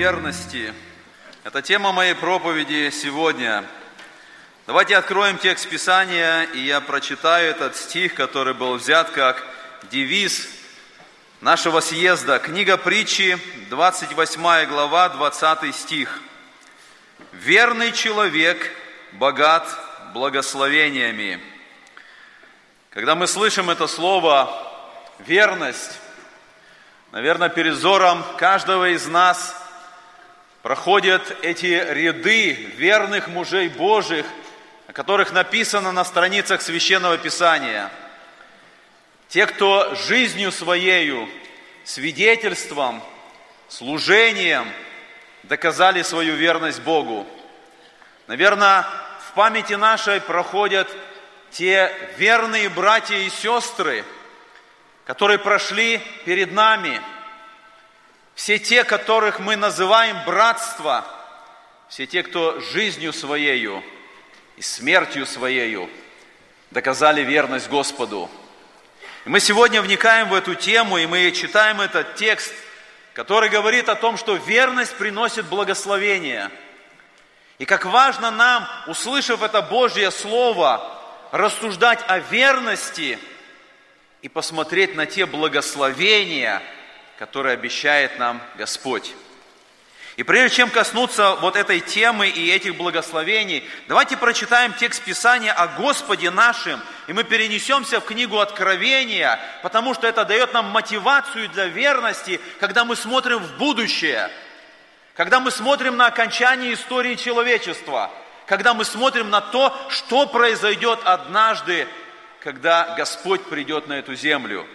Верности. Это тема моей проповеди сегодня. Давайте откроем текст Писания, и я прочитаю этот стих, который был взят как девиз нашего съезда. Книга притчи, 28 глава, 20 стих. «Верный человек богат благословениями». Когда мы слышим это слово «верность», наверное, перед взором каждого из нас проходят эти ряды верных мужей Божьих, о которых написано на страницах Священного Писания. Те, кто жизнью своею, свидетельством, служением доказали свою верность Богу. Наверное, в памяти нашей проходят те верные братья и сестры, которые прошли перед нами, все те, которых мы называем братство, все те, кто жизнью своею и смертью своею доказали верность Господу. И мы сегодня вникаем в эту тему, и мы читаем этот текст, который говорит о том, что верность приносит благословение. И как важно нам, услышав это Божье Слово, рассуждать о верности и посмотреть на те благословения, которые обещает нам Господь. И прежде чем коснуться вот этой темы и этих благословений, давайте прочитаем текст Писания о Господе нашем, и мы перенесемся в книгу Откровения, потому что это дает нам мотивацию для верности, когда мы смотрим в будущее, когда мы смотрим на окончание истории человечества – когда мы смотрим на то, что произойдет однажды, когда Господь придет на эту землю.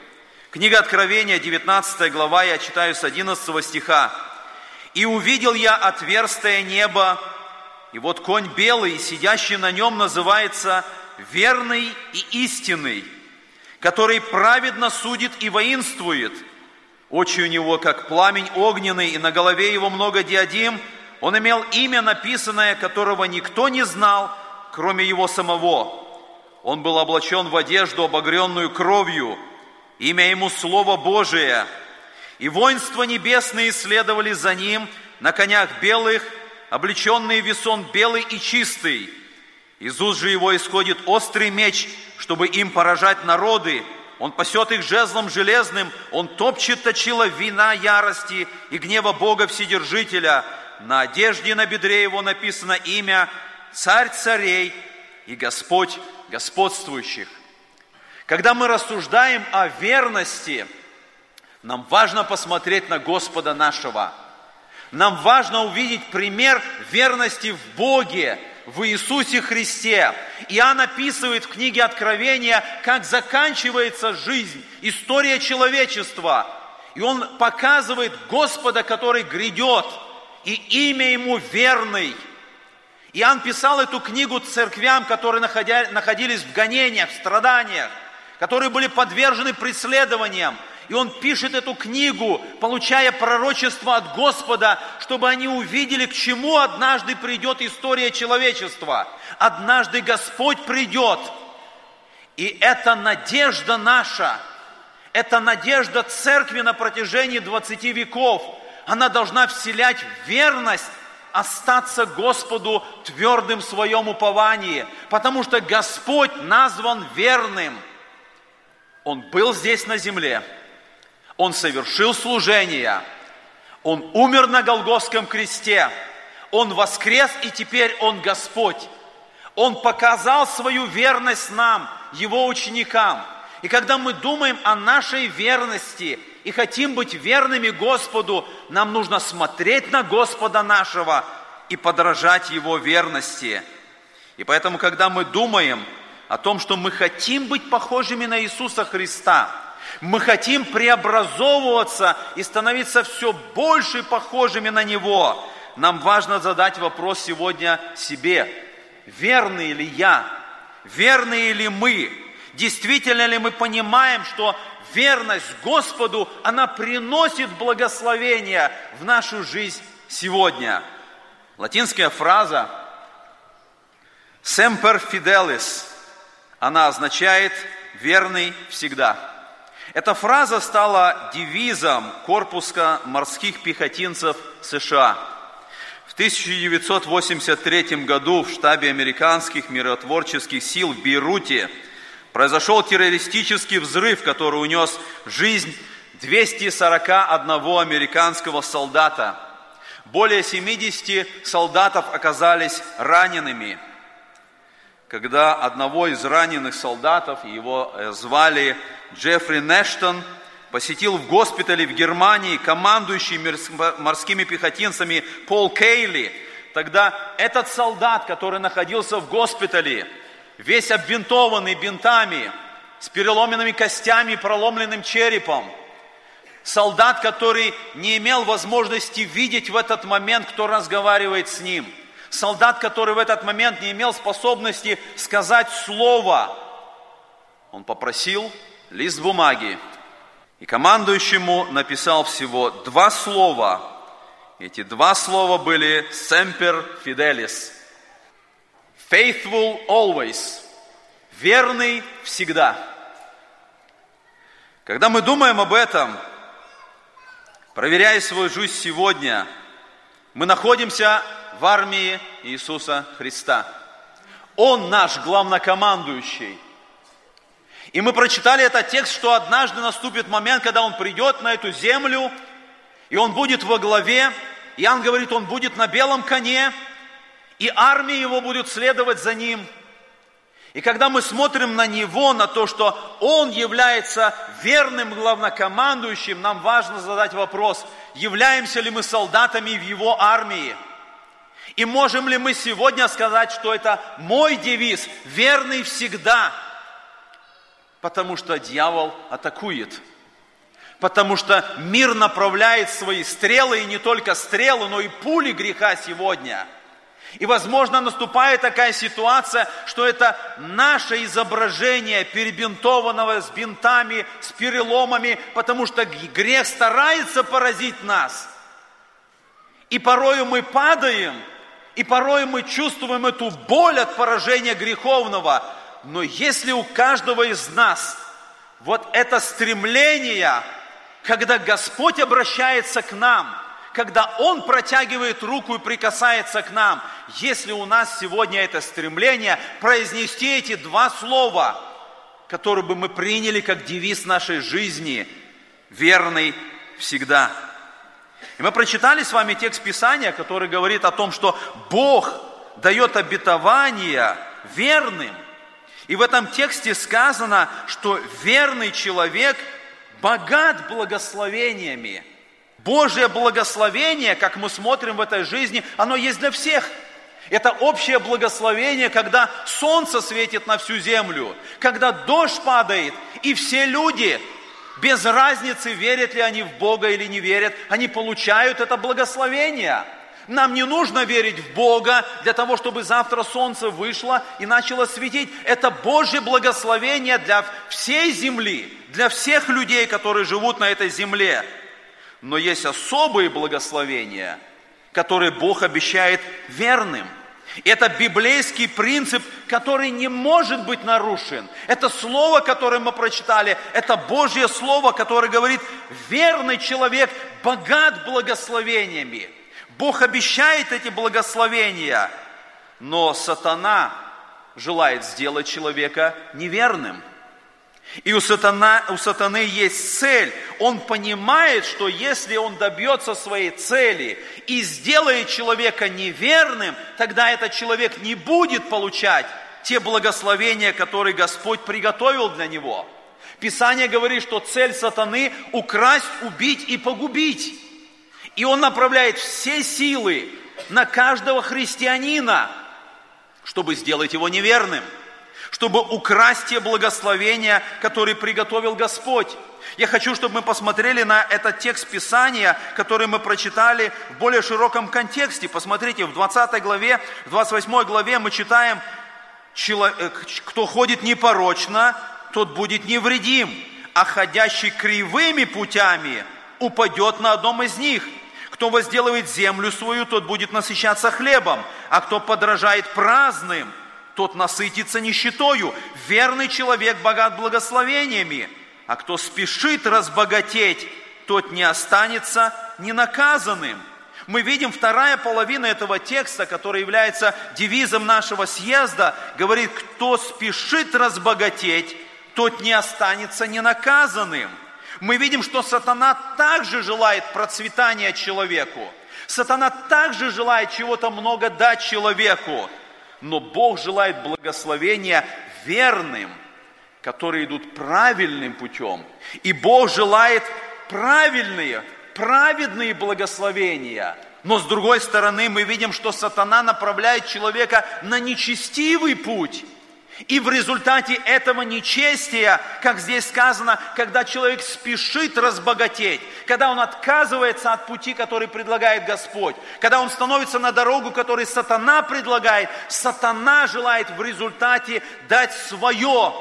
Книга Откровения, 19 глава, я читаю с 11 стиха. «И увидел я отверстое небо, и вот конь белый, сидящий на нем, называется верный и истинный, который праведно судит и воинствует. Очи у него, как пламень огненный, и на голове его много диадим – он имел имя написанное, которого никто не знал, кроме его самого. Он был облачен в одежду, обогренную кровью. Имя ему Слово Божие. И воинства небесные следовали за ним на конях белых, облеченные весон белый и чистый. Из уст же его исходит острый меч, чтобы им поражать народы. Он пасет их жезлом железным, он топчет точила вина ярости и гнева Бога Вседержителя – на одежде на бедре его написано имя Царь царей и Господь господствующих. Когда мы рассуждаем о верности, нам важно посмотреть на Господа нашего. Нам важно увидеть пример верности в Боге, в Иисусе Христе. Иоанн описывает в книге Откровения, как заканчивается жизнь, история человечества. И он показывает Господа, который грядет – и имя ему верный. Иоанн писал эту книгу церквям, которые находились в гонениях, в страданиях, которые были подвержены преследованиям. И он пишет эту книгу, получая пророчество от Господа, чтобы они увидели, к чему однажды придет история человечества. Однажды Господь придет. И это надежда наша, это надежда церкви на протяжении 20 веков – она должна вселять верность остаться Господу твердым в своем уповании, потому что Господь назван верным. Он был здесь на земле, Он совершил служение, Он умер на Голгофском кресте, Он воскрес и теперь Он Господь. Он показал свою верность нам, Его ученикам. И когда мы думаем о нашей верности – и хотим быть верными Господу, нам нужно смотреть на Господа нашего и подражать Его верности. И поэтому, когда мы думаем о том, что мы хотим быть похожими на Иисуса Христа, мы хотим преобразовываться и становиться все больше похожими на Него, нам важно задать вопрос сегодня себе, верны ли я, верны ли мы, действительно ли мы понимаем, что верность Господу, она приносит благословение в нашу жизнь сегодня. Латинская фраза «semper fidelis», она означает «верный всегда». Эта фраза стала девизом корпуса морских пехотинцев США. В 1983 году в штабе американских миротворческих сил в Бейруте произошел террористический взрыв, который унес жизнь 241 американского солдата. Более 70 солдатов оказались ранеными. Когда одного из раненых солдатов, его э, звали Джеффри Нештон, посетил в госпитале в Германии командующий морскими пехотинцами Пол Кейли, тогда этот солдат, который находился в госпитале, весь обвинтованный бинтами, с переломленными костями и проломленным черепом – солдат, который не имел возможности видеть в этот момент, кто разговаривает с ним. Солдат, который в этот момент не имел способности сказать слово. Он попросил лист бумаги. И командующему написал всего два слова. Эти два слова были «semper fidelis». Faithful always. Верный всегда. Когда мы думаем об этом, Проверяя свою жизнь сегодня, мы находимся в армии Иисуса Христа. Он наш главнокомандующий. И мы прочитали этот текст, что однажды наступит момент, когда Он придет на эту землю, и Он будет во главе. Иоанн говорит, Он будет на белом коне, и армия Его будет следовать за Ним – и когда мы смотрим на него, на то, что он является верным главнокомандующим, нам важно задать вопрос, являемся ли мы солдатами в его армии? И можем ли мы сегодня сказать, что это мой девиз, верный всегда? Потому что дьявол атакует. Потому что мир направляет свои стрелы, и не только стрелы, но и пули греха сегодня – и, возможно, наступает такая ситуация, что это наше изображение перебинтованного с бинтами, с переломами, потому что грех старается поразить нас. И порою мы падаем, и порой мы чувствуем эту боль от поражения греховного. Но если у каждого из нас вот это стремление, когда Господь обращается к нам – когда Он протягивает руку и прикасается к нам. Если у нас сегодня это стремление произнести эти два слова, которые бы мы приняли как девиз нашей жизни, верный всегда. И мы прочитали с вами текст Писания, который говорит о том, что Бог дает обетование верным. И в этом тексте сказано, что верный человек богат благословениями – Божье благословение, как мы смотрим в этой жизни, оно есть для всех. Это общее благословение, когда солнце светит на всю землю, когда дождь падает, и все люди, без разницы, верят ли они в Бога или не верят, они получают это благословение. Нам не нужно верить в Бога для того, чтобы завтра солнце вышло и начало светить. Это Божье благословение для всей земли, для всех людей, которые живут на этой земле но есть особые благословения, которые Бог обещает верным. Это библейский принцип, который не может быть нарушен. Это слово, которое мы прочитали, это Божье слово, которое говорит, верный человек богат благословениями. Бог обещает эти благословения, но сатана желает сделать человека неверным – и у, сатана, у сатаны есть цель. Он понимает, что если он добьется своей цели и сделает человека неверным, тогда этот человек не будет получать те благословения, которые Господь приготовил для него. Писание говорит, что цель сатаны – украсть, убить и погубить. И он направляет все силы на каждого христианина, чтобы сделать его неверным – чтобы украсть те благословения, которые приготовил Господь. Я хочу, чтобы мы посмотрели на этот текст Писания, который мы прочитали в более широком контексте. Посмотрите, в 20 главе, в 28 главе мы читаем, э, кто ходит непорочно, тот будет невредим, а ходящий кривыми путями упадет на одном из них. Кто возделывает землю свою, тот будет насыщаться хлебом, а кто подражает праздным – тот насытится нищетою. Верный человек богат благословениями. а кто спешит разбогатеть, тот не останется ненаказанным. Мы видим вторая половина этого текста, который является девизом нашего съезда, говорит, кто спешит разбогатеть, тот не останется ненаказанным. Мы видим, что сатана также желает процветания человеку. Сатана также желает чего-то много дать человеку. Но Бог желает благословения верным, которые идут правильным путем. И Бог желает правильные, праведные благословения. Но с другой стороны мы видим, что сатана направляет человека на нечестивый путь. И в результате этого нечестия, как здесь сказано, когда человек спешит разбогатеть, когда он отказывается от пути, который предлагает Господь, когда он становится на дорогу, которую сатана предлагает, сатана желает в результате дать свое,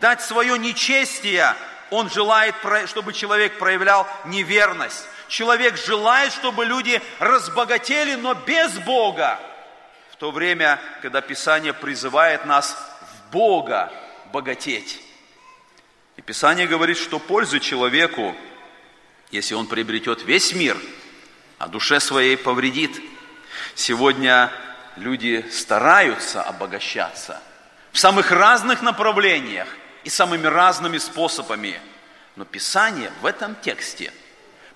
дать свое нечестие. Он желает, чтобы человек проявлял неверность. Человек желает, чтобы люди разбогатели, но без Бога. В то время, когда Писание призывает нас Бога богатеть. И Писание говорит, что пользу человеку, если он приобретет весь мир, а душе своей повредит. Сегодня люди стараются обогащаться в самых разных направлениях и самыми разными способами. Но Писание в этом тексте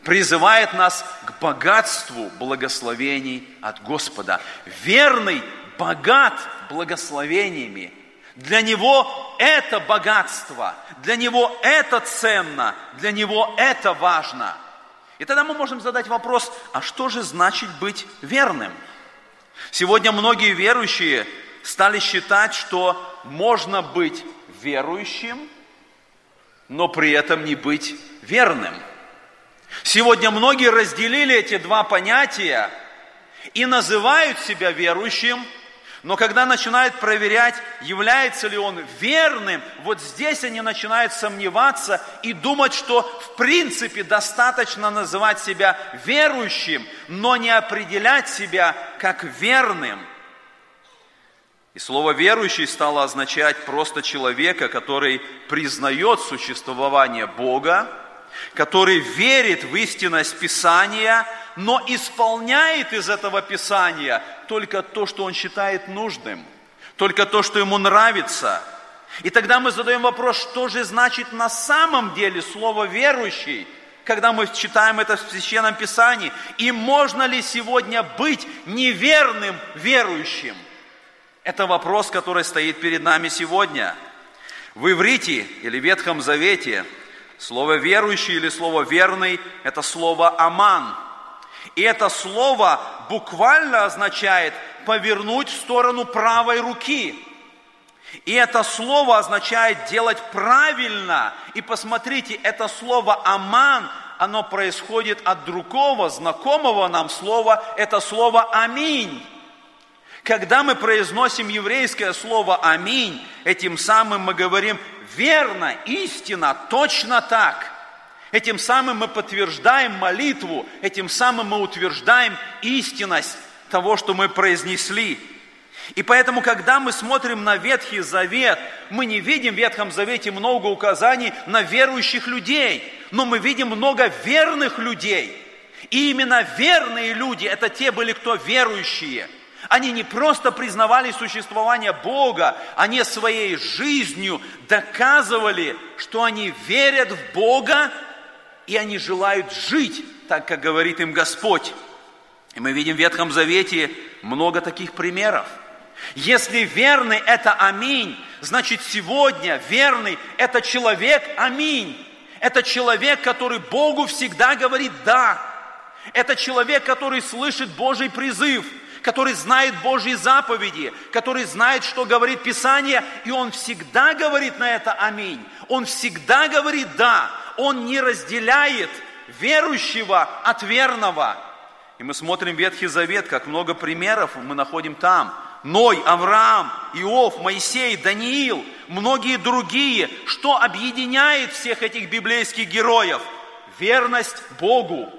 призывает нас к богатству благословений от Господа. Верный богат благословениями для него это богатство, для него это ценно, для него это важно. И тогда мы можем задать вопрос, а что же значит быть верным? Сегодня многие верующие стали считать, что можно быть верующим, но при этом не быть верным. Сегодня многие разделили эти два понятия и называют себя верующим – но когда начинают проверять, является ли он верным, вот здесь они начинают сомневаться и думать, что в принципе достаточно называть себя верующим, но не определять себя как верным. И слово «верующий» стало означать просто человека, который признает существование Бога, который верит в истинность Писания – но исполняет из этого Писания только то, что он считает нужным, только то, что ему нравится. И тогда мы задаем вопрос, что же значит на самом деле слово «верующий», когда мы читаем это в Священном Писании, и можно ли сегодня быть неверным верующим? Это вопрос, который стоит перед нами сегодня. В иврите или Ветхом Завете слово «верующий» или слово «верный» – это слово «аман», и это слово буквально означает повернуть в сторону правой руки. И это слово означает делать правильно. И посмотрите, это слово «аман», оно происходит от другого, знакомого нам слова, это слово «аминь». Когда мы произносим еврейское слово «аминь», этим самым мы говорим «верно, истина, точно так». Этим самым мы подтверждаем молитву, этим самым мы утверждаем истинность того, что мы произнесли. И поэтому, когда мы смотрим на Ветхий Завет, мы не видим в Ветхом Завете много указаний на верующих людей, но мы видим много верных людей. И именно верные люди, это те были, кто верующие. Они не просто признавали существование Бога, они своей жизнью доказывали, что они верят в Бога и они желают жить так, как говорит им Господь. И мы видим в Ветхом Завете много таких примеров. Если верный – это аминь, значит сегодня верный – это человек аминь. Это человек, который Богу всегда говорит «да». Это человек, который слышит Божий призыв, который знает Божьи заповеди, который знает, что говорит Писание, и он всегда говорит на это «Аминь». Он всегда говорит «да» он не разделяет верующего от верного. И мы смотрим Ветхий Завет, как много примеров мы находим там. Ной, Авраам, Иов, Моисей, Даниил, многие другие. Что объединяет всех этих библейских героев? Верность Богу.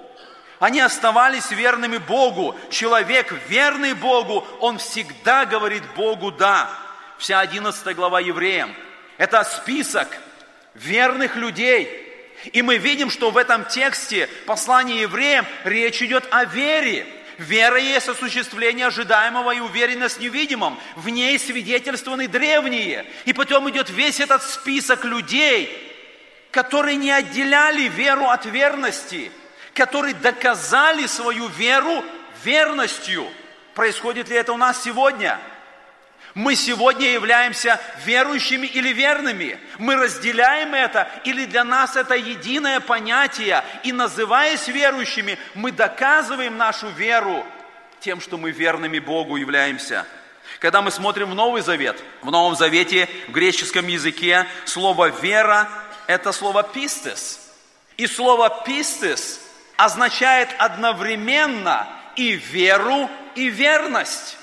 Они оставались верными Богу. Человек, верный Богу, он всегда говорит Богу «да». Вся 11 глава евреям – это список верных людей. И мы видим, что в этом тексте послания евреям речь идет о вере. Вера есть осуществление ожидаемого и уверенность в невидимом. В ней свидетельствованы древние. И потом идет весь этот список людей, которые не отделяли веру от верности, которые доказали свою веру верностью. Происходит ли это у нас сегодня? Мы сегодня являемся верующими или верными. Мы разделяем это, или для нас это единое понятие. И называясь верующими, мы доказываем нашу веру тем, что мы верными Богу являемся. Когда мы смотрим в Новый Завет, в Новом Завете в греческом языке слово «вера» – это слово «пистес». И слово «пистес» означает одновременно и веру, и верность.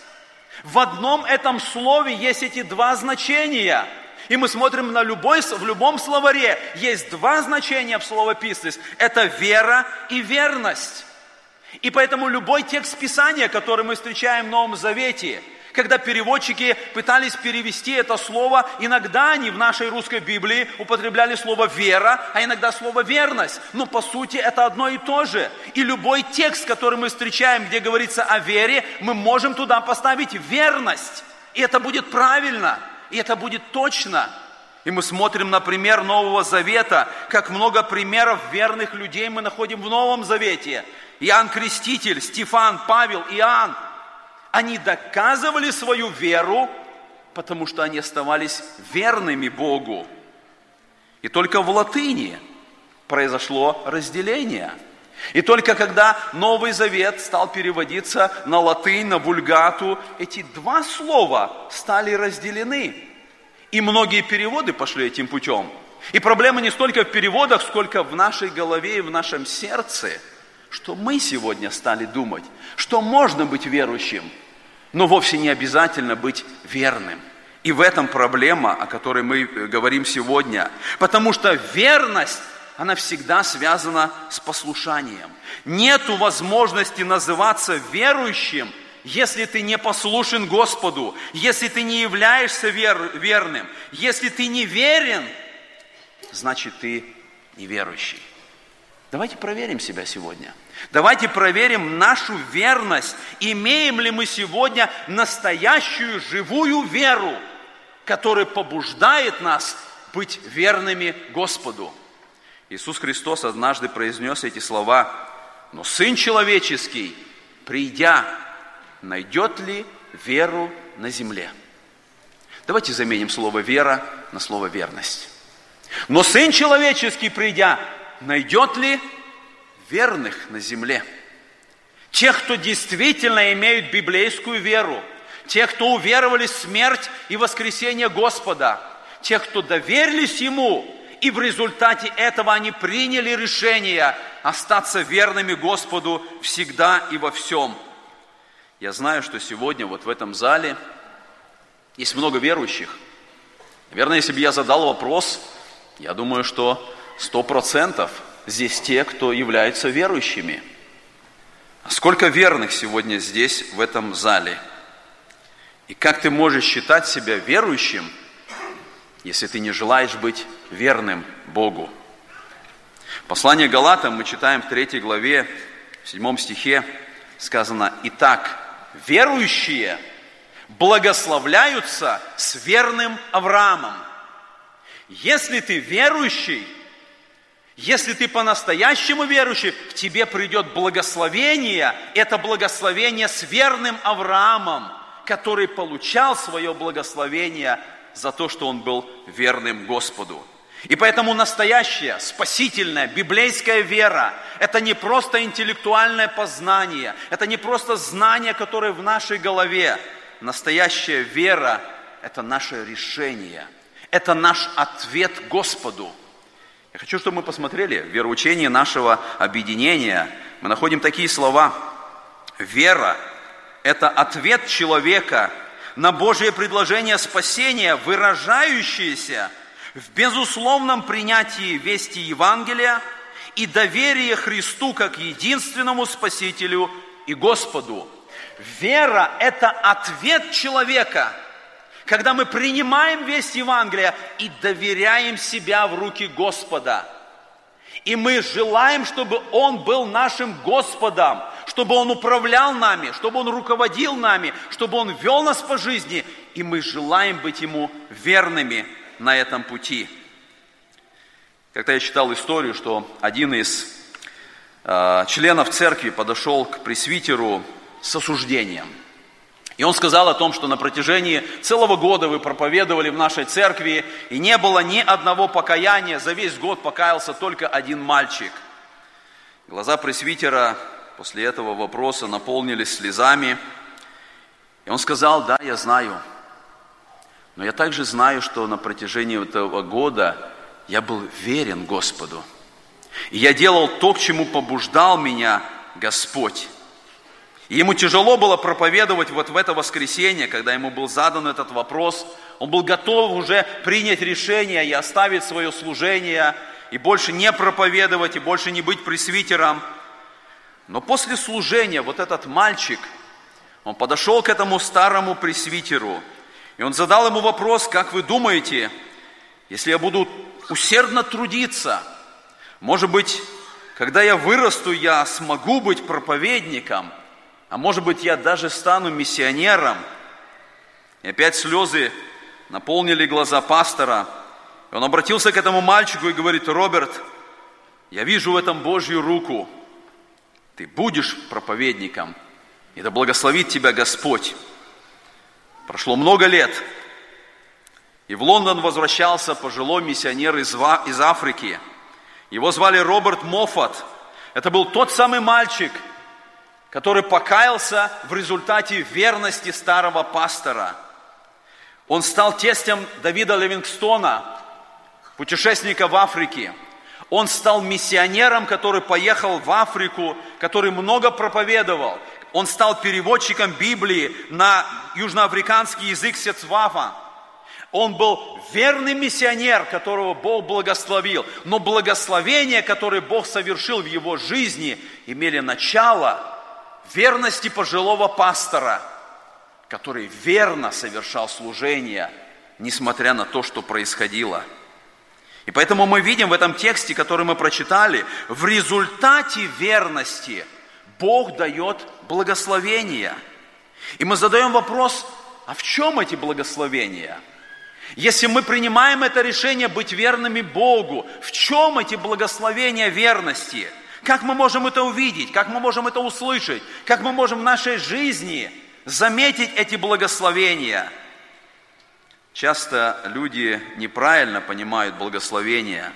В одном этом слове есть эти два значения. И мы смотрим на любой, в любом словаре есть два значения в слово «пистес». Это вера и верность. И поэтому любой текст Писания, который мы встречаем в Новом Завете – когда переводчики пытались перевести это слово, иногда они в нашей русской Библии употребляли слово «вера», а иногда слово «верность». Но по сути это одно и то же. И любой текст, который мы встречаем, где говорится о вере, мы можем туда поставить верность. И это будет правильно, и это будет точно. И мы смотрим на пример Нового Завета, как много примеров верных людей мы находим в Новом Завете. Иоанн Креститель, Стефан, Павел, Иоанн – они доказывали свою веру, потому что они оставались верными Богу. И только в латыни произошло разделение. И только когда Новый Завет стал переводиться на латынь, на вульгату, эти два слова стали разделены. И многие переводы пошли этим путем. И проблема не столько в переводах, сколько в нашей голове и в нашем сердце – что мы сегодня стали думать, что можно быть верующим, но вовсе не обязательно быть верным. И в этом проблема, о которой мы э, говорим сегодня. Потому что верность, она всегда связана с послушанием. Нету возможности называться верующим, если ты не послушен Господу, если ты не являешься вер, верным, если ты не верен, значит ты неверующий. Давайте проверим себя сегодня. Давайте проверим нашу верность. Имеем ли мы сегодня настоящую живую веру, которая побуждает нас быть верными Господу. Иисус Христос однажды произнес эти слова, но Сын Человеческий, придя, найдет ли веру на земле? Давайте заменим слово «вера» на слово «верность». Но Сын Человеческий, придя, найдет ли верных на земле? Тех, кто действительно имеют библейскую веру, тех, кто уверовали в смерть и воскресение Господа, тех, кто доверились Ему, и в результате этого они приняли решение остаться верными Господу всегда и во всем. Я знаю, что сегодня вот в этом зале есть много верующих. Наверное, если бы я задал вопрос, я думаю, что сто процентов здесь те, кто являются верующими. Сколько верных сегодня здесь, в этом зале? И как ты можешь считать себя верующим, если ты не желаешь быть верным Богу? Послание Галатам мы читаем в 3 главе, в 7 стихе, сказано, «Итак, верующие благословляются с верным Авраамом». Если ты верующий, если ты по-настоящему верующий, к тебе придет благословение. Это благословение с верным Авраамом, который получал свое благословение за то, что он был верным Господу. И поэтому настоящая, спасительная, библейская вера – это не просто интеллектуальное познание, это не просто знание, которое в нашей голове. Настоящая вера – это наше решение, это наш ответ Господу – я хочу, чтобы мы посмотрели в вероучении нашего объединения. Мы находим такие слова. Вера – это ответ человека на Божье предложение спасения, выражающееся в безусловном принятии вести Евангелия и доверие Христу как единственному Спасителю и Господу. Вера – это ответ человека – когда мы принимаем весть Евангелия и доверяем себя в руки Господа. И мы желаем, чтобы Он был нашим Господом, чтобы Он управлял нами, чтобы Он руководил нами, чтобы Он вел нас по жизни. И мы желаем быть Ему верными на этом пути. Когда я читал историю, что один из э, членов церкви подошел к пресвитеру с осуждением. И он сказал о том, что на протяжении целого года вы проповедовали в нашей церкви, и не было ни одного покаяния, за весь год покаялся только один мальчик. Глаза пресвитера после этого вопроса наполнились слезами, и он сказал, да, я знаю, но я также знаю, что на протяжении этого года я был верен Господу. И я делал то, к чему побуждал меня Господь. И ему тяжело было проповедовать вот в это воскресенье, когда ему был задан этот вопрос. Он был готов уже принять решение и оставить свое служение, и больше не проповедовать, и больше не быть пресвитером. Но после служения вот этот мальчик, он подошел к этому старому пресвитеру, и он задал ему вопрос, как вы думаете, если я буду усердно трудиться, может быть, когда я вырасту, я смогу быть проповедником, а может быть, я даже стану миссионером. И опять слезы наполнили глаза пастора. И он обратился к этому мальчику и говорит, Роберт, я вижу в этом Божью руку. Ты будешь проповедником, и да благословит тебя Господь. Прошло много лет, и в Лондон возвращался пожилой миссионер из, Африки. Его звали Роберт Моффат. Это был тот самый мальчик, который покаялся в результате верности старого пастора. Он стал тестем Давида Ливингстона, путешественника в Африке. Он стал миссионером, который поехал в Африку, который много проповедовал. Он стал переводчиком Библии на южноафриканский язык Сецвафа. Он был верный миссионер, которого Бог благословил. Но благословения, которые Бог совершил в его жизни, имели начало верности пожилого пастора, который верно совершал служение, несмотря на то, что происходило. И поэтому мы видим в этом тексте, который мы прочитали, в результате верности Бог дает благословения. И мы задаем вопрос, а в чем эти благословения – если мы принимаем это решение быть верными Богу, в чем эти благословения верности? Как мы можем это увидеть? Как мы можем это услышать? Как мы можем в нашей жизни заметить эти благословения? Часто люди неправильно понимают благословения.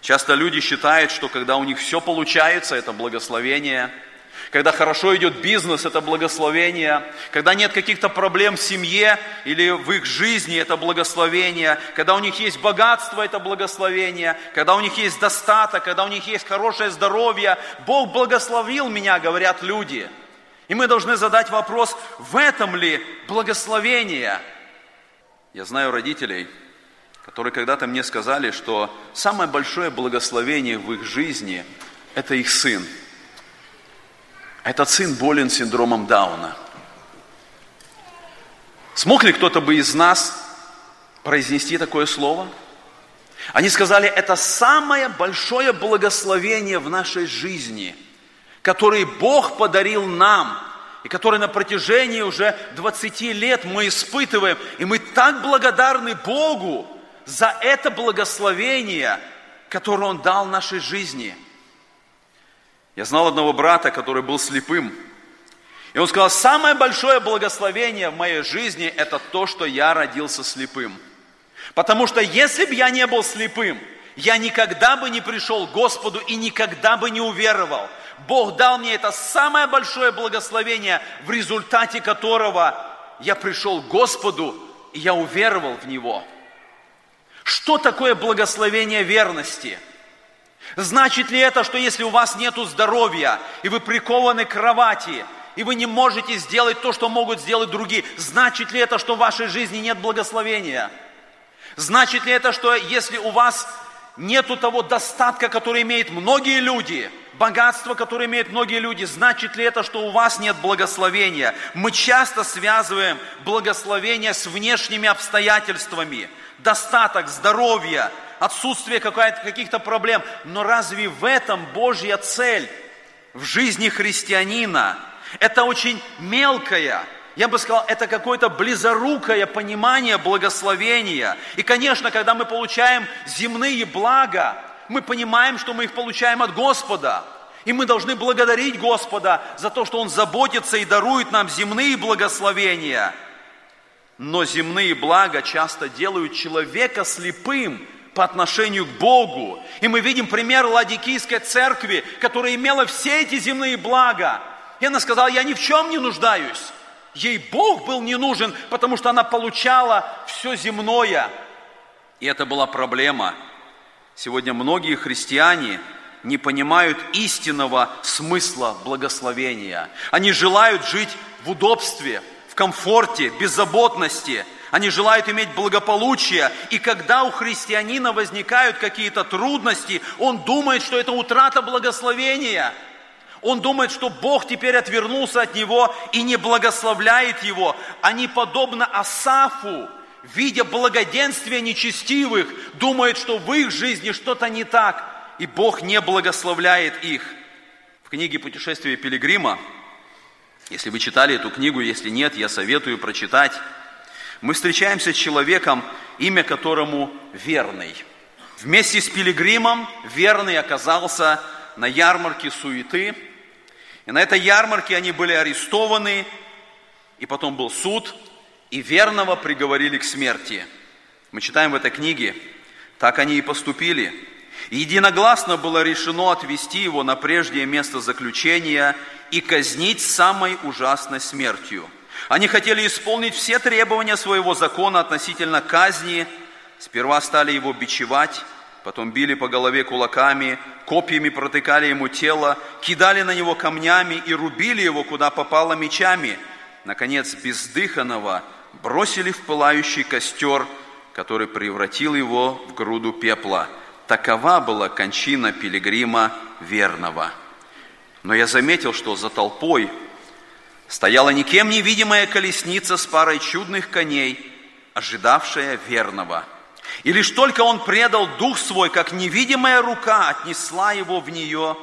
Часто люди считают, что когда у них все получается, это благословение – когда хорошо идет бизнес, это благословение. Когда нет каких-то проблем в семье или в их жизни, это благословение. Когда у них есть богатство, это благословение. Когда у них есть достаток, когда у них есть хорошее здоровье. Бог благословил меня, говорят люди. И мы должны задать вопрос, в этом ли благословение? Я знаю родителей, которые когда-то мне сказали, что самое большое благословение в их жизни – это их сын – этот сын болен синдромом Дауна. Смог ли кто-то бы из нас произнести такое слово? Они сказали, это самое большое благословение в нашей жизни, которое Бог подарил нам, и которое на протяжении уже 20 лет мы испытываем. И мы так благодарны Богу за это благословение, которое Он дал нашей жизни – я знал одного брата, который был слепым. И он сказал, самое большое благословение в моей жизни – это то, что я родился слепым. Потому что если бы я не был слепым, я никогда бы не пришел к Господу и никогда бы не уверовал. Бог дал мне это самое большое благословение, в результате которого я пришел к Господу и я уверовал в Него. Что такое благословение верности – Значит ли это, что если у вас нет здоровья, и вы прикованы к кровати, и вы не можете сделать то, что могут сделать другие, значит ли это, что в вашей жизни нет благословения? Значит ли это, что если у вас нету того достатка, который имеют многие люди, богатство, которое имеют многие люди, значит ли это, что у вас нет благословения? Мы часто связываем благословение с внешними обстоятельствами. Достаток, здоровье, отсутствие каких-то проблем. Но разве в этом Божья цель в жизни христианина? Это очень мелкая, я бы сказал, это какое-то близорукое понимание благословения. И, конечно, когда мы получаем земные блага, мы понимаем, что мы их получаем от Господа. И мы должны благодарить Господа за то, что Он заботится и дарует нам земные благословения. Но земные блага часто делают человека слепым по отношению к Богу. И мы видим пример Ладикийской церкви, которая имела все эти земные блага. И она сказала, я ни в чем не нуждаюсь. Ей Бог был не нужен, потому что она получала все земное. И это была проблема. Сегодня многие христиане не понимают истинного смысла благословения. Они желают жить в удобстве, в комфорте, беззаботности. Они желают иметь благополучие. И когда у христианина возникают какие-то трудности, он думает, что это утрата благословения – он думает, что Бог теперь отвернулся от него и не благословляет его. Они, подобно Асафу, видя благоденствие нечестивых, думают, что в их жизни что-то не так, и Бог не благословляет их. В книге «Путешествие пилигрима», если вы читали эту книгу, если нет, я советую прочитать, мы встречаемся с человеком, имя которому Верный. Вместе с пилигримом Верный оказался на ярмарке суеты – и на этой ярмарке они были арестованы, и потом был суд, и верного приговорили к смерти. Мы читаем в этой книге, так они и поступили. И единогласно было решено отвести его на прежнее место заключения и казнить самой ужасной смертью. Они хотели исполнить все требования своего закона относительно казни. Сперва стали его бичевать, Потом били по голове кулаками, копьями протыкали ему тело, кидали на него камнями и рубили его, куда попало мечами. Наконец, бездыханного бросили в пылающий костер, который превратил его в груду пепла. Такова была кончина пилигрима верного. Но я заметил, что за толпой стояла никем невидимая колесница с парой чудных коней, ожидавшая верного – и лишь только он предал дух свой, как невидимая рука отнесла его в нее,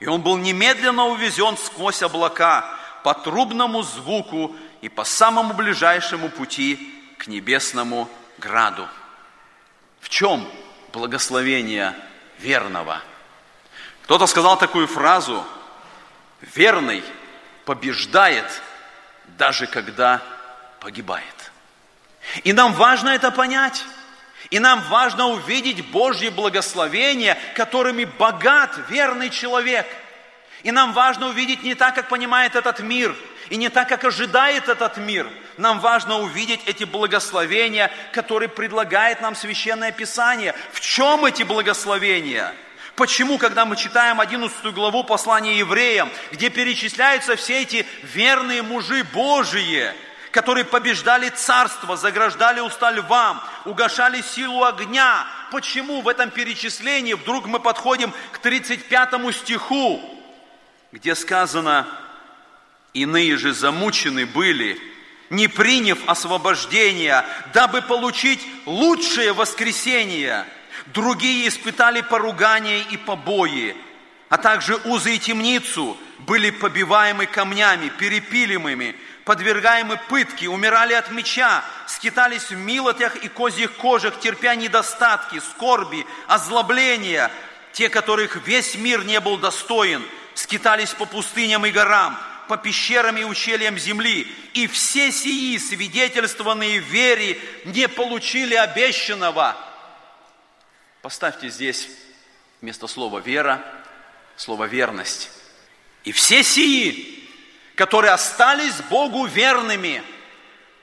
и он был немедленно увезен сквозь облака по трубному звуку и по самому ближайшему пути к небесному граду. В чем благословение верного? Кто-то сказал такую фразу, верный побеждает, даже когда погибает. И нам важно это понять. И нам важно увидеть Божье благословение, которыми богат верный человек. И нам важно увидеть не так, как понимает этот мир, и не так, как ожидает этот мир. Нам важно увидеть эти благословения, которые предлагает нам Священное Писание. В чем эти благословения? Почему, когда мы читаем 11 главу послания евреям, где перечисляются все эти верные мужи Божии – которые побеждали царство, заграждали уста львам, угошали силу огня. Почему в этом перечислении вдруг мы подходим к 35 стиху, где сказано, иные же замучены были, не приняв освобождения, дабы получить лучшее воскресение. Другие испытали поругание и побои, а также узы и темницу, были побиваемы камнями, перепилимыми, подвергаемы пытке, умирали от меча, скитались в милотях и козьих кожах, терпя недостатки, скорби, озлобления, те, которых весь мир не был достоин, скитались по пустыням и горам, по пещерам и ущельям земли, и все сии, свидетельствованные в вере, не получили обещанного. Поставьте здесь вместо слова «вера» слово «верность». И все сии, которые остались Богу верными,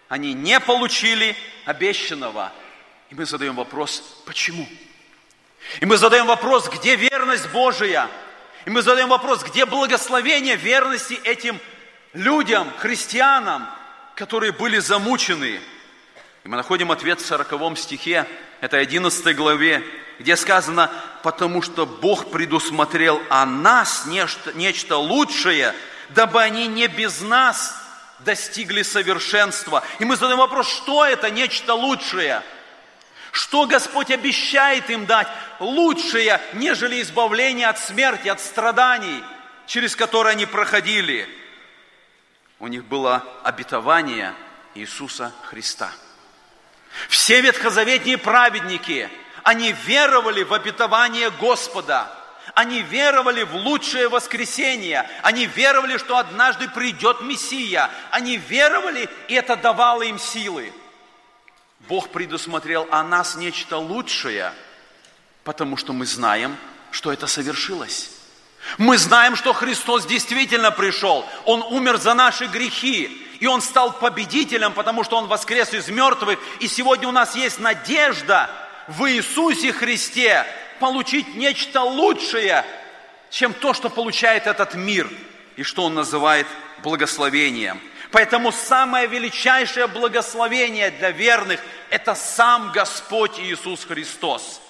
они не получили обещанного. И мы задаем вопрос, почему? И мы задаем вопрос, где верность Божия? И мы задаем вопрос, где благословение верности этим людям, христианам, которые были замучены. И мы находим ответ в 40 стихе, это 11 главе, где сказано, потому что Бог предусмотрел о нас нечто, нечто лучшее, дабы они не без нас достигли совершенства. И мы задаем вопрос, что это нечто лучшее? Что Господь обещает им дать лучшее, нежели избавление от смерти, от страданий, через которые они проходили? У них было обетование Иисуса Христа. Все ветхозаветные праведники, они веровали в обетование Господа – они веровали в лучшее воскресение. Они веровали, что однажды придет Мессия. Они веровали, и это давало им силы. Бог предусмотрел о нас нечто лучшее, потому что мы знаем, что это совершилось. Мы знаем, что Христос действительно пришел. Он умер за наши грехи. И Он стал победителем, потому что Он воскрес из мертвых. И сегодня у нас есть надежда в Иисусе Христе получить нечто лучшее, чем то, что получает этот мир и что он называет благословением. Поэтому самое величайшее благословение для верных – это сам Господь Иисус Христос.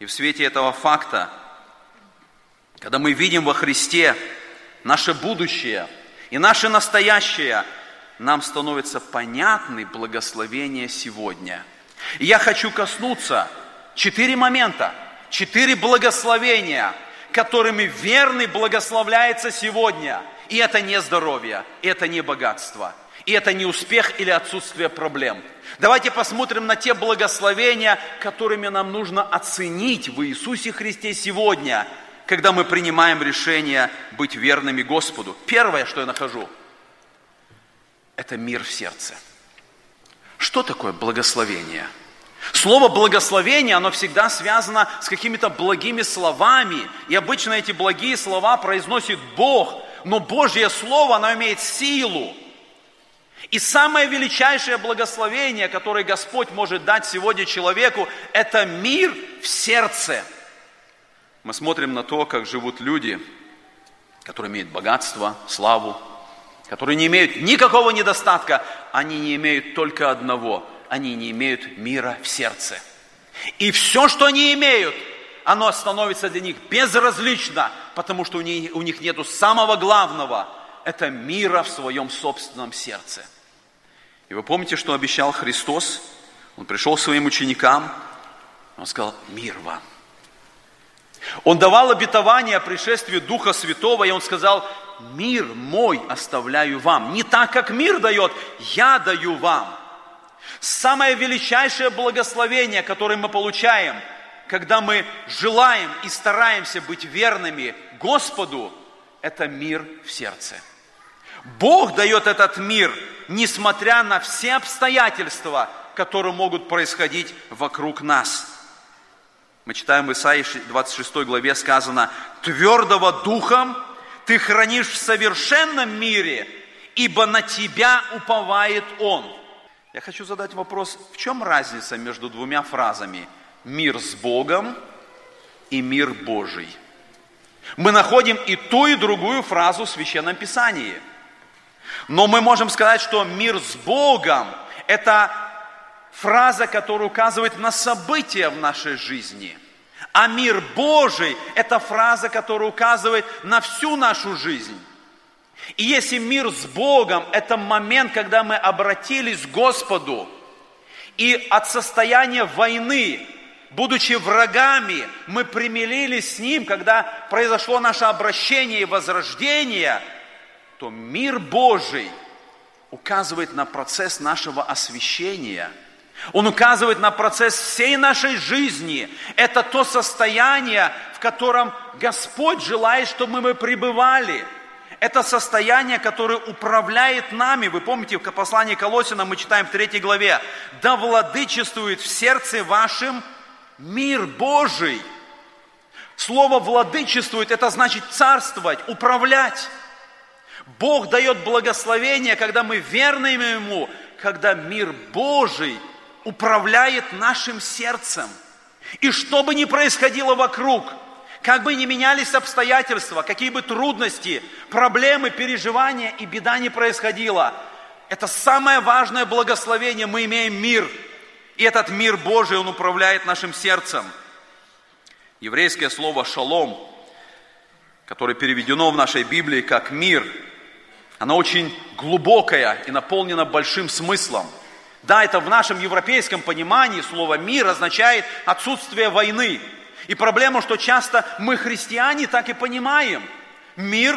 И в свете этого факта, когда мы видим во Христе наше будущее и наше настоящее, нам становится понятны благословения сегодня. И я хочу коснуться четыре момента – Четыре благословения, которыми верный благословляется сегодня. И это не здоровье, и это не богатство, и это не успех или отсутствие проблем. Давайте посмотрим на те благословения, которыми нам нужно оценить в Иисусе Христе сегодня, когда мы принимаем решение быть верными Господу. Первое, что я нахожу, это мир в сердце. Что такое благословение? – Слово благословение, оно всегда связано с какими-то благими словами. И обычно эти благие слова произносит Бог. Но Божье Слово, оно имеет силу. И самое величайшее благословение, которое Господь может дать сегодня человеку, это мир в сердце. Мы смотрим на то, как живут люди, которые имеют богатство, славу, которые не имеют никакого недостатка, они не имеют только одного – они не имеют мира в сердце. И все, что они имеют, оно становится для них безразлично, потому что у них, у нету самого главного – это мира в своем собственном сердце. И вы помните, что обещал Христос? Он пришел своим ученикам, он сказал, мир вам. Он давал обетование о пришествии Духа Святого, и он сказал, мир мой оставляю вам. Не так, как мир дает, я даю вам. Самое величайшее благословение, которое мы получаем, когда мы желаем и стараемся быть верными Господу, это мир в сердце. Бог дает этот мир, несмотря на все обстоятельства, которые могут происходить вокруг нас. Мы читаем в Исаии 26 главе сказано, «Твердого духом ты хранишь в совершенном мире, ибо на тебя уповает Он». Я хочу задать вопрос, в чем разница между двумя фразами «мир с Богом» и «мир Божий»? Мы находим и ту, и другую фразу в Священном Писании. Но мы можем сказать, что мир с Богом – это фраза, которая указывает на события в нашей жизни. А мир Божий – это фраза, которая указывает на всю нашу жизнь. И если мир с Богом – это момент, когда мы обратились к Господу, и от состояния войны, будучи врагами, мы примирились с Ним, когда произошло наше обращение и возрождение, то мир Божий указывает на процесс нашего освящения – он указывает на процесс всей нашей жизни. Это то состояние, в котором Господь желает, чтобы мы пребывали. Это состояние, которое управляет нами. Вы помните, в послании Колосина мы читаем в третьей главе. «Да владычествует в сердце вашем мир Божий». Слово «владычествует» – это значит царствовать, управлять. Бог дает благословение, когда мы верны Ему, когда мир Божий управляет нашим сердцем. И что бы ни происходило вокруг – как бы ни менялись обстоятельства, какие бы трудности, проблемы, переживания и беда не происходила, Это самое важное благословение. Мы имеем мир. И этот мир Божий, он управляет нашим сердцем. Еврейское слово «шалом», которое переведено в нашей Библии как «мир», оно очень глубокое и наполнено большим смыслом. Да, это в нашем европейском понимании слово «мир» означает отсутствие войны. И проблема, что часто мы, христиане, так и понимаем. Мир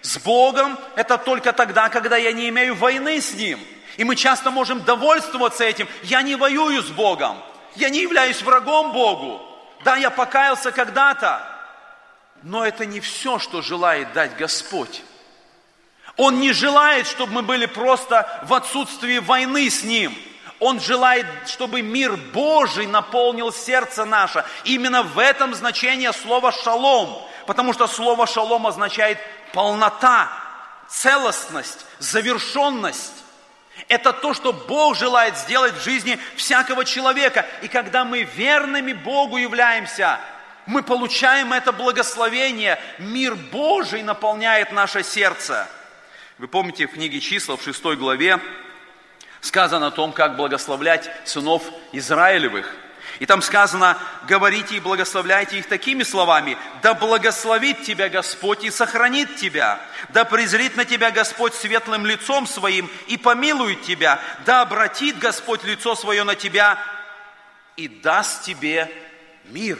с Богом – это только тогда, когда я не имею войны с Ним. И мы часто можем довольствоваться этим. Я не воюю с Богом. Я не являюсь врагом Богу. Да, я покаялся когда-то. Но это не все, что желает дать Господь. Он не желает, чтобы мы были просто в отсутствии войны с Ним. Он желает, чтобы мир Божий наполнил сердце наше. Именно в этом значение слова «шалом». Потому что слово «шалом» означает полнота, целостность, завершенность. Это то, что Бог желает сделать в жизни всякого человека. И когда мы верными Богу являемся, мы получаем это благословение. Мир Божий наполняет наше сердце. Вы помните в книге числа в 6 главе сказано о том, как благословлять сынов Израилевых. И там сказано, говорите и благословляйте их такими словами, да благословит тебя Господь и сохранит тебя, да презрит на тебя Господь светлым лицом своим и помилует тебя, да обратит Господь лицо свое на тебя и даст тебе мир.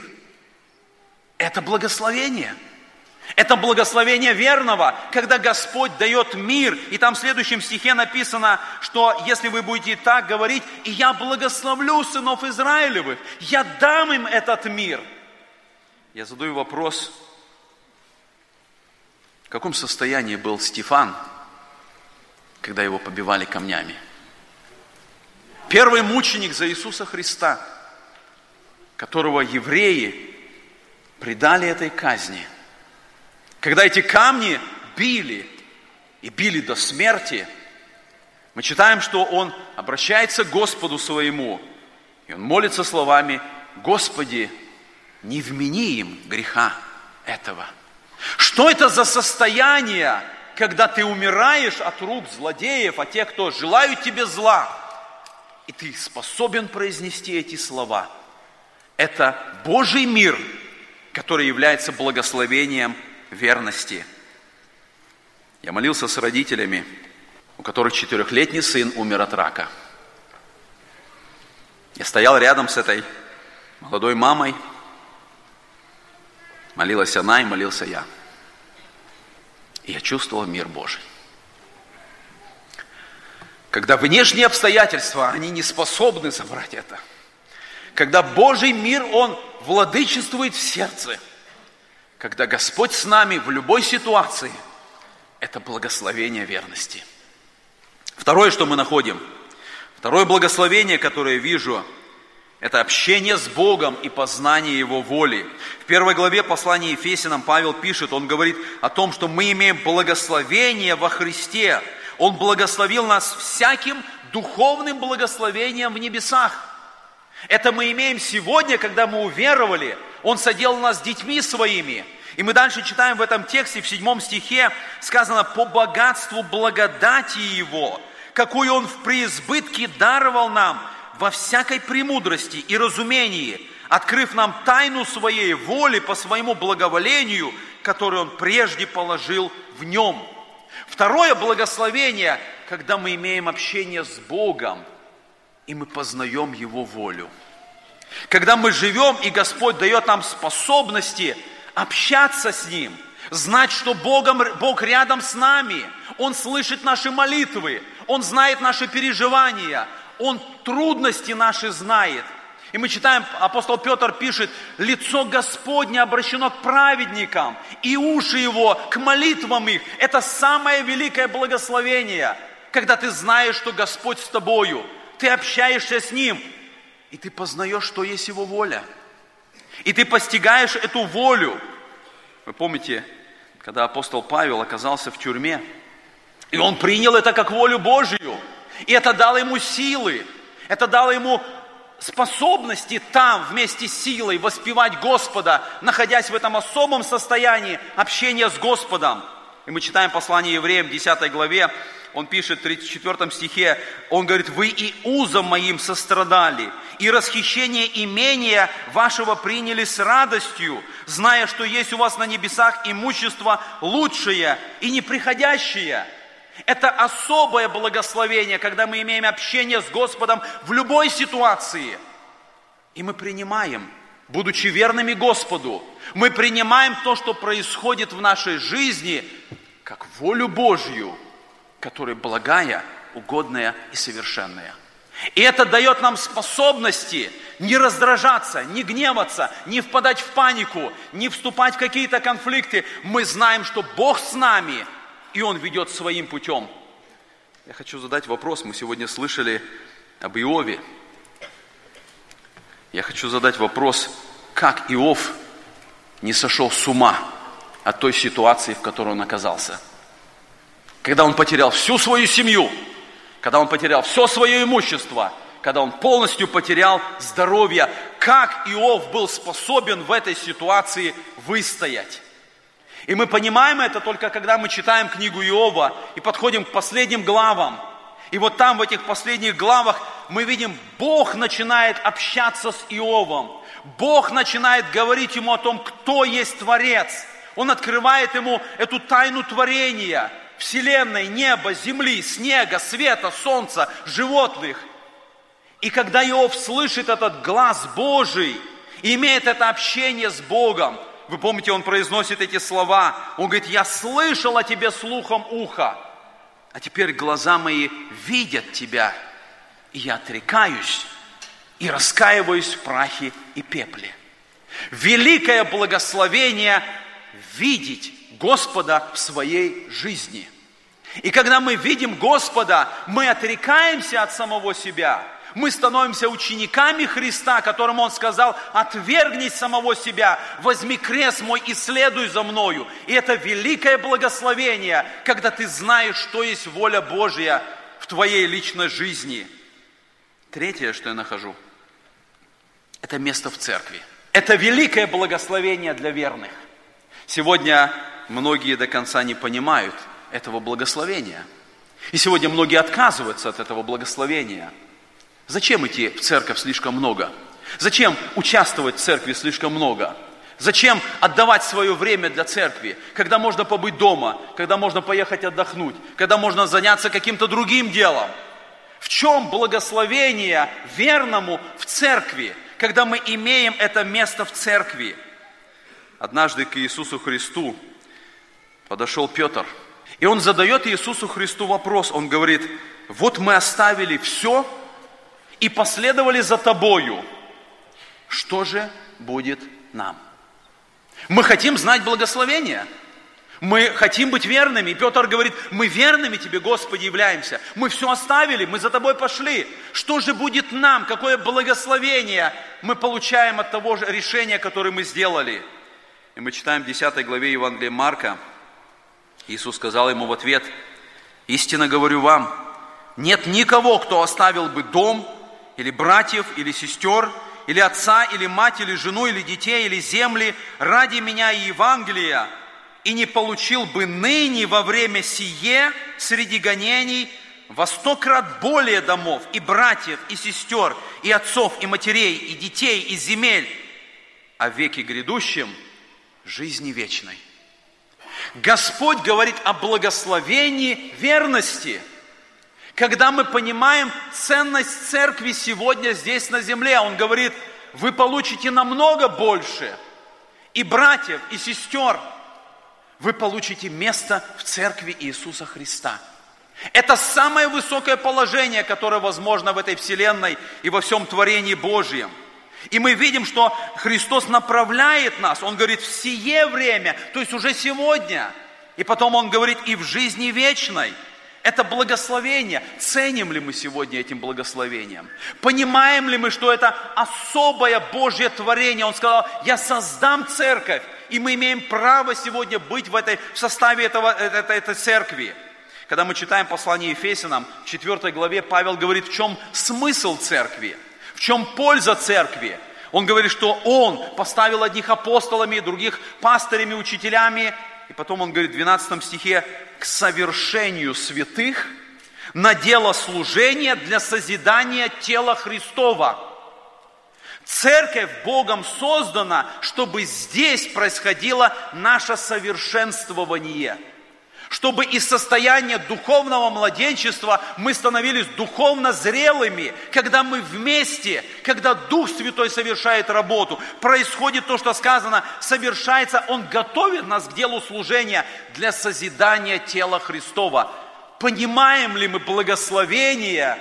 Это благословение – это благословение верного, когда Господь дает мир. И там в следующем стихе написано, что если вы будете так говорить, и я благословлю сынов Израилевых, я дам им этот мир. Я задаю вопрос, в каком состоянии был Стефан, когда его побивали камнями? Первый мученик за Иисуса Христа, которого евреи предали этой казни – когда эти камни били и били до смерти, мы читаем, что он обращается к Господу своему, и он молится словами, Господи, не вмени им греха этого. Что это за состояние, когда ты умираешь от рук злодеев, от тех, кто желают тебе зла, и ты способен произнести эти слова? Это Божий мир, который является благословением верности. Я молился с родителями, у которых четырехлетний сын умер от рака. Я стоял рядом с этой молодой мамой. Молилась она и молился я. И я чувствовал мир Божий. Когда внешние обстоятельства, они не способны забрать это. Когда Божий мир, Он владычествует в сердце – когда Господь с нами в любой ситуации, это благословение верности. Второе, что мы находим, второе благословение, которое вижу, это общение с Богом и познание Его воли. В первой главе послания Ефесянам Павел пишет, он говорит о том, что мы имеем благословение во Христе. Он благословил нас всяким духовным благословением в небесах. Это мы имеем сегодня, когда мы уверовали – он соделал нас детьми своими. И мы дальше читаем в этом тексте, в седьмом стихе, сказано, по богатству благодати Его, какую Он в преизбытке даровал нам во всякой премудрости и разумении, открыв нам тайну Своей воли по Своему благоволению, которую Он прежде положил в Нем. Второе благословение, когда мы имеем общение с Богом, и мы познаем Его волю – когда мы живем, и Господь дает нам способности общаться с Ним, знать, что Богом, Бог рядом с нами, Он слышит наши молитвы, Он знает наши переживания, Он трудности наши знает. И мы читаем, апостол Петр пишет, лицо Господне обращено к праведникам, и уши его к молитвам их. Это самое великое благословение, когда ты знаешь, что Господь с тобою, ты общаешься с Ним, и ты познаешь, что есть Его воля. И ты постигаешь эту волю. Вы помните, когда апостол Павел оказался в тюрьме, и он принял это как волю Божью. И это дало ему силы, это дало ему способности там вместе с силой воспевать Господа, находясь в этом особом состоянии общения с Господом. И мы читаем послание евреям, 10 главе, он пишет в 34 стихе, он говорит, вы и узом моим сострадали, и расхищение имения вашего приняли с радостью, зная, что есть у вас на небесах имущество лучшее и неприходящее. Это особое благословение, когда мы имеем общение с Господом в любой ситуации. И мы принимаем, будучи верными Господу, мы принимаем то, что происходит в нашей жизни, как волю Божью, которая благая, угодная и совершенная. И это дает нам способности не раздражаться, не гневаться, не впадать в панику, не вступать в какие-то конфликты. Мы знаем, что Бог с нами, и Он ведет своим путем. Я хочу задать вопрос. Мы сегодня слышали об Иове. Я хочу задать вопрос, как Иов не сошел с ума от той ситуации, в которой он оказался. Когда он потерял всю свою семью, когда он потерял все свое имущество, когда он полностью потерял здоровье, как Иов был способен в этой ситуации выстоять. И мы понимаем это только когда мы читаем книгу Иова и подходим к последним главам. И вот там, в этих последних главах, мы видим, Бог начинает общаться с Иовом. Бог начинает говорить ему о том, кто есть Творец. Он открывает ему эту тайну творения, Вселенной, неба, земли, снега, света, солнца, животных. И когда Иов слышит этот глаз Божий имеет это общение с Богом, вы помните, он произносит эти слова, он говорит, я слышал о тебе слухом уха, а теперь глаза мои видят тебя, и я отрекаюсь и раскаиваюсь в прахе и пепле. Великое благословение видеть Господа в своей жизни. И когда мы видим Господа, мы отрекаемся от самого себя. Мы становимся учениками Христа, которому Он сказал, отвергнись самого себя, возьми крест мой и следуй за мною. И это великое благословение, когда ты знаешь, что есть воля Божья в твоей личной жизни. Третье, что я нахожу – это место в церкви. Это великое благословение для верных. Сегодня многие до конца не понимают этого благословения. И сегодня многие отказываются от этого благословения. Зачем идти в церковь слишком много? Зачем участвовать в церкви слишком много? Зачем отдавать свое время для церкви, когда можно побыть дома, когда можно поехать отдохнуть, когда можно заняться каким-то другим делом? В чем благословение верному в церкви? когда мы имеем это место в церкви. Однажды к Иисусу Христу подошел Петр, и он задает Иисусу Христу вопрос. Он говорит, вот мы оставили все и последовали за тобою. Что же будет нам? Мы хотим знать благословение – мы хотим быть верными. И Петр говорит, мы верными тебе, Господи, являемся. Мы все оставили, мы за тобой пошли. Что же будет нам? Какое благословение мы получаем от того же решения, которое мы сделали? И мы читаем в 10 главе Евангелия Марка. Иисус сказал ему в ответ, истинно говорю вам, нет никого, кто оставил бы дом, или братьев, или сестер, или отца, или мать, или жену, или детей, или земли ради меня и Евангелия, и не получил бы ныне во время сие среди гонений во сто крат более домов, и братьев, и сестер, и отцов, и матерей, и детей, и земель, а в веке грядущем жизни вечной. Господь говорит о благословении верности. Когда мы понимаем ценность церкви сегодня здесь на земле, Он говорит, вы получите намного больше. И братьев, и сестер – вы получите место в церкви Иисуса Христа. Это самое высокое положение, которое возможно в этой вселенной и во всем творении Божьем. И мы видим, что Христос направляет нас. Он говорит, в сие время, то есть уже сегодня. И потом Он говорит, и в жизни вечной. Это благословение. Ценим ли мы сегодня этим благословением? Понимаем ли мы, что это особое Божье творение? Он сказал, я создам церковь, и мы имеем право сегодня быть в, этой, в составе этого, этой, этой церкви. Когда мы читаем послание Ефесянам, в 4 главе Павел говорит, в чем смысл церкви, чем польза церкви. Он говорит, что он поставил одних апостолами, других пастырями, учителями. И потом он говорит в 12 стихе, к совершению святых на дело служения для созидания тела Христова. Церковь Богом создана, чтобы здесь происходило наше совершенствование – чтобы из состояния духовного младенчества мы становились духовно зрелыми, когда мы вместе, когда Дух Святой совершает работу, происходит то, что сказано, совершается, Он готовит нас к делу служения для созидания тела Христова. Понимаем ли мы благословение,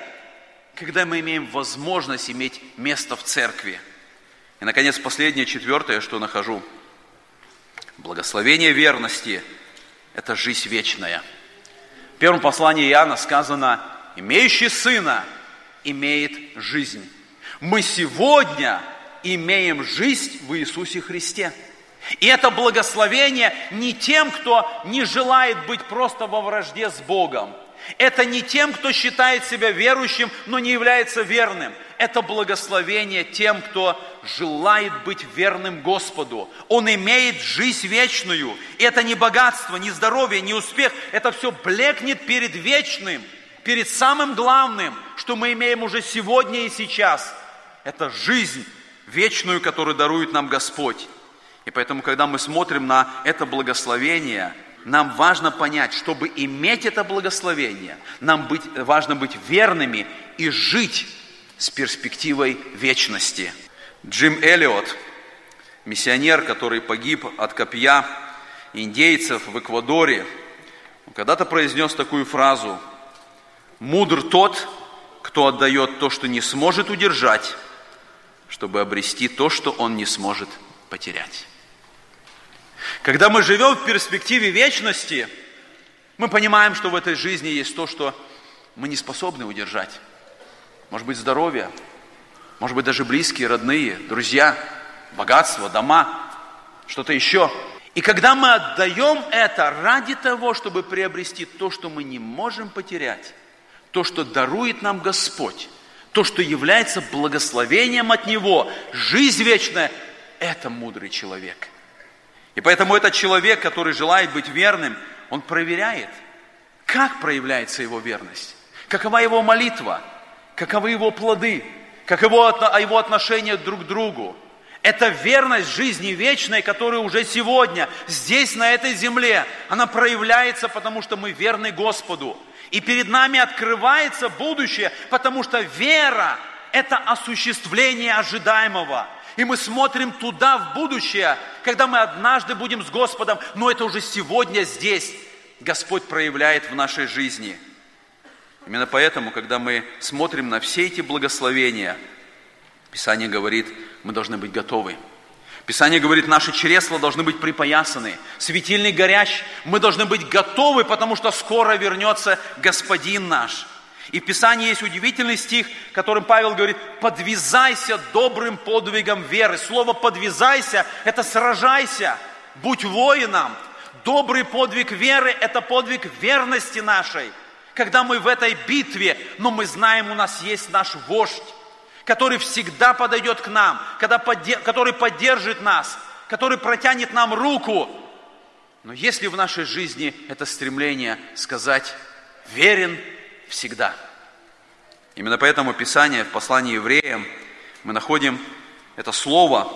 когда мы имеем возможность иметь место в церкви? И, наконец, последнее, четвертое, что нахожу. Благословение верности – это жизнь вечная. В первом послании Иоанна сказано, имеющий сына имеет жизнь. Мы сегодня имеем жизнь в Иисусе Христе. И это благословение не тем, кто не желает быть просто во вражде с Богом. Это не тем, кто считает себя верующим, но не является верным это благословение тем, кто желает быть верным Господу. Он имеет жизнь вечную. И это не богатство, не здоровье, не успех. Это все блекнет перед вечным, перед самым главным, что мы имеем уже сегодня и сейчас. Это жизнь вечную, которую дарует нам Господь. И поэтому, когда мы смотрим на это благословение, нам важно понять, чтобы иметь это благословение, нам быть, важно быть верными и жить с перспективой вечности. Джим Эллиот, миссионер, который погиб от копья индейцев в Эквадоре, когда-то произнес такую фразу «Мудр тот, кто отдает то, что не сможет удержать, чтобы обрести то, что он не сможет потерять». Когда мы живем в перспективе вечности, мы понимаем, что в этой жизни есть то, что мы не способны удержать может быть здоровье, может быть даже близкие, родные, друзья, богатство, дома, что-то еще. И когда мы отдаем это ради того, чтобы приобрести то, что мы не можем потерять, то, что дарует нам Господь, то, что является благословением от Него, жизнь вечная, это мудрый человек. И поэтому этот человек, который желает быть верным, он проверяет, как проявляется его верность, какова его молитва – каковы его плоды, каково его отношение друг к другу. Это верность жизни вечной, которая уже сегодня, здесь, на этой земле, она проявляется, потому что мы верны Господу. И перед нами открывается будущее, потому что вера – это осуществление ожидаемого. И мы смотрим туда, в будущее, когда мы однажды будем с Господом, но это уже сегодня здесь Господь проявляет в нашей жизни – Именно поэтому, когда мы смотрим на все эти благословения, Писание говорит, мы должны быть готовы. Писание говорит, наши чресла должны быть припоясаны, светильник горящий. Мы должны быть готовы, потому что скоро вернется Господин наш. И в Писании есть удивительный стих, которым Павел говорит, подвязайся добрым подвигом веры. Слово подвязайся – это сражайся, будь воином. Добрый подвиг веры – это подвиг верности нашей – когда мы в этой битве, но мы знаем, у нас есть наш вождь, который всегда подойдет к нам, когда, который поддержит нас, который протянет нам руку. Но если в нашей жизни это стремление сказать «верен всегда», Именно поэтому Писание в послании евреям мы находим это слово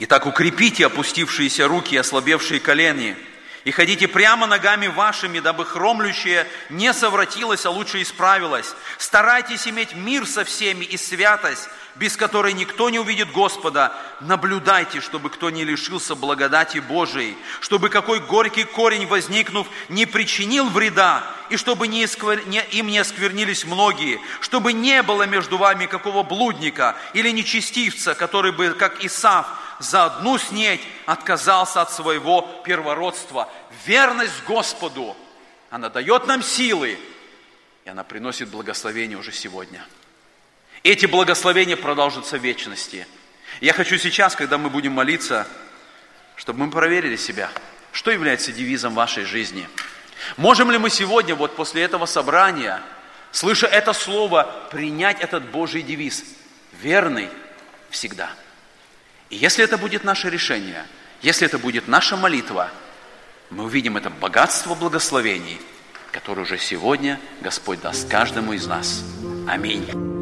«Итак, укрепите опустившиеся руки и ослабевшие колени, и ходите прямо ногами вашими, дабы хромлющее не совратилось, а лучше исправилось. Старайтесь иметь мир со всеми и святость, без которой никто не увидит Господа. Наблюдайте, чтобы кто не лишился благодати Божией, чтобы какой горький корень, возникнув, не причинил вреда, и чтобы не исквер... не... им не осквернились многие, чтобы не было между вами какого блудника или нечестивца, который бы, как Исав, за одну снеть отказался от своего первородства. Верность Господу, она дает нам силы, и она приносит благословение уже сегодня. Эти благословения продолжатся в вечности. Я хочу сейчас, когда мы будем молиться, чтобы мы проверили себя, что является девизом вашей жизни. Можем ли мы сегодня, вот после этого собрания, слыша это слово, принять этот Божий девиз? Верный всегда – и если это будет наше решение, если это будет наша молитва, мы увидим это богатство благословений который уже сегодня Господь даст каждому из нас. Аминь.